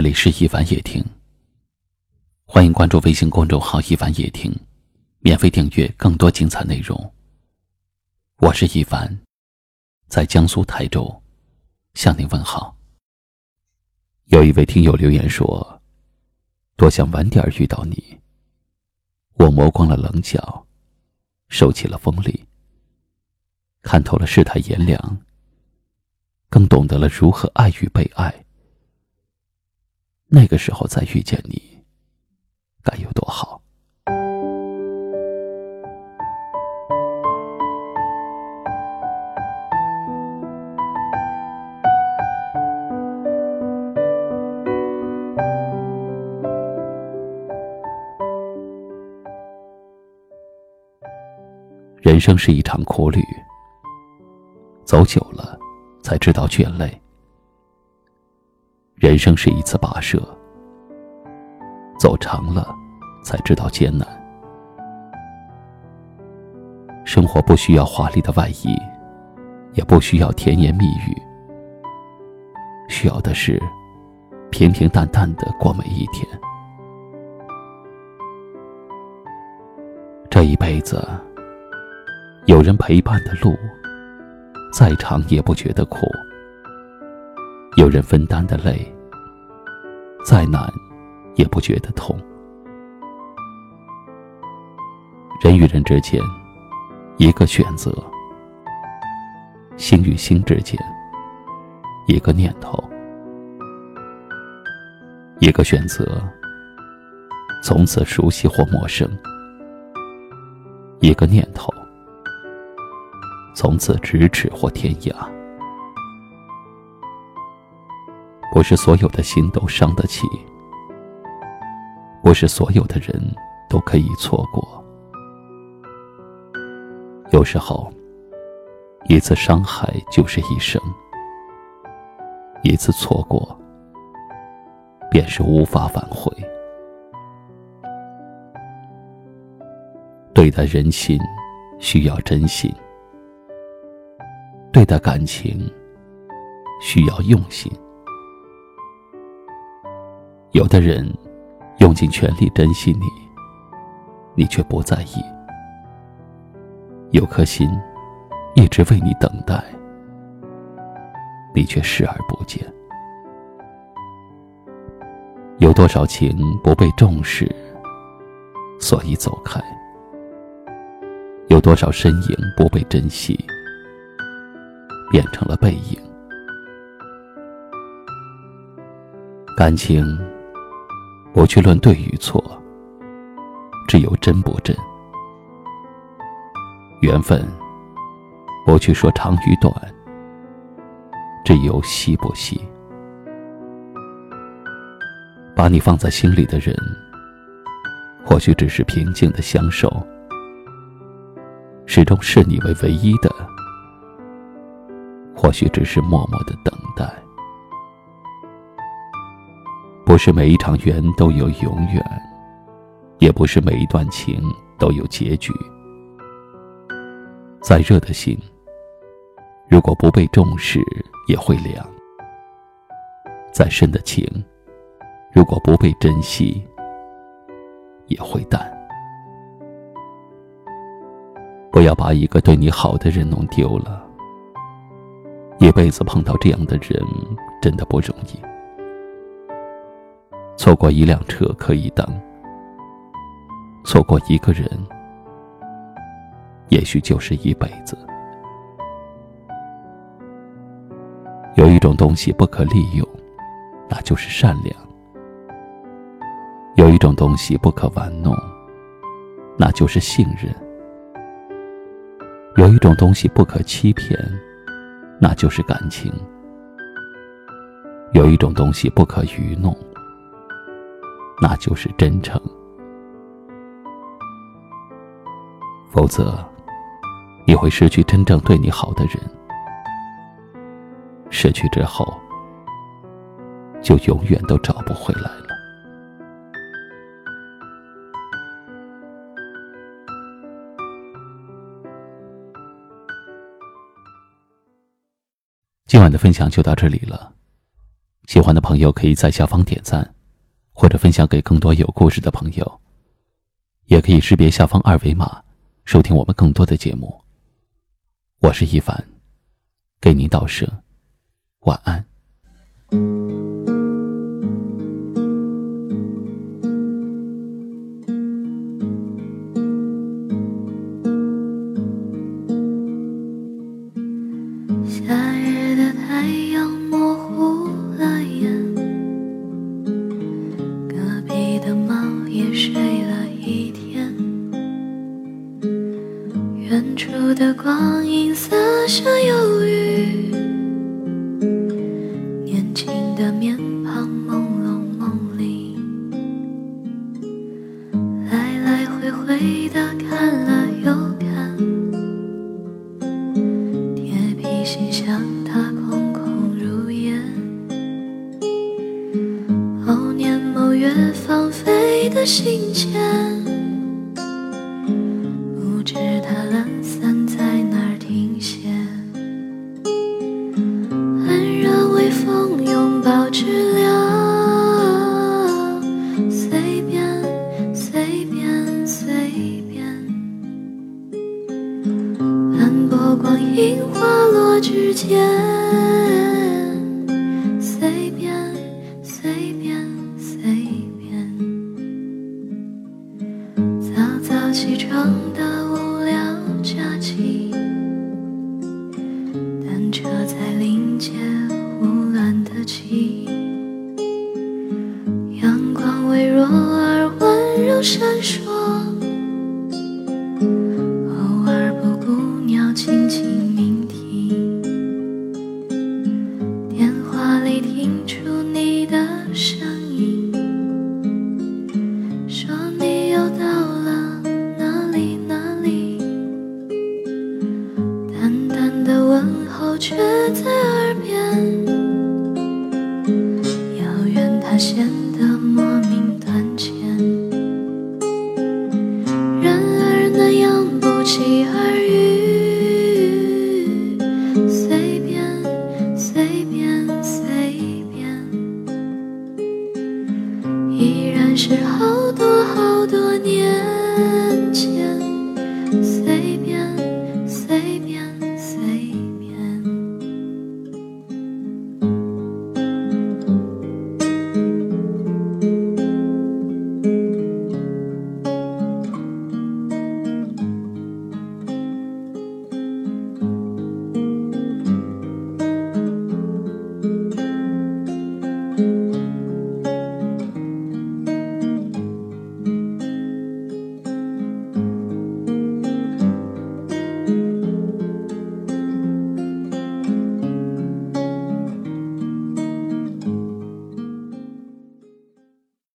这里是一凡夜听，欢迎关注微信公众号“一凡夜听”，免费订阅更多精彩内容。我是一凡，在江苏台州向您问好。有一位听友留言说：“多想晚点遇到你。”我磨光了棱角，收起了锋利，看透了世态炎凉，更懂得了如何爱与被爱。那个时候再遇见你，该有多好！人生是一场苦旅，走久了才知道倦累。人生是一次跋涉，走长了才知道艰难。生活不需要华丽的外衣，也不需要甜言蜜语，需要的是平平淡淡的过每一天。这一辈子，有人陪伴的路，再长也不觉得苦。有人分担的累，再难也不觉得痛。人与人之间，一个选择；心与心之间，一个念头。一个选择，从此熟悉或陌生；一个念头，从此咫尺或天涯。不是所有的心都伤得起，不是所有的人都可以错过。有时候，一次伤害就是一生，一次错过便是无法挽回。对待人心需要真心，对待感情需要用心。有的人用尽全力珍惜你，你却不在意；有颗心一直为你等待，你却视而不见。有多少情不被重视，所以走开；有多少身影不被珍惜，变成了背影。感情。不去论对与错，只有真不真；缘分不去说长与短，只有惜不惜。把你放在心里的人，或许只是平静的相守，始终视你为唯一的；或许只是默默的等待。不是每一场缘都有永远，也不是每一段情都有结局。再热的心，如果不被重视，也会凉；再深的情，如果不被珍惜，也会淡。不要把一个对你好的人弄丢了。一辈子碰到这样的人，真的不容易。错过一辆车可以等，错过一个人，也许就是一辈子。有一种东西不可利用，那就是善良；有一种东西不可玩弄，那就是信任；有一种东西不可欺骗，那就是感情；有一种东西不可愚弄。那就是真诚，否则你会失去真正对你好的人，失去之后就永远都找不回来了。今晚的分享就到这里了。喜欢的朋友可以在下方点赞，或者分享给更多有故事的朋友。也可以识别下方二维码，收听我们更多的节目。我是一凡，给您道声晚安。夏日的太阳的信笺。阳光微弱而温柔闪烁。是好多好多年。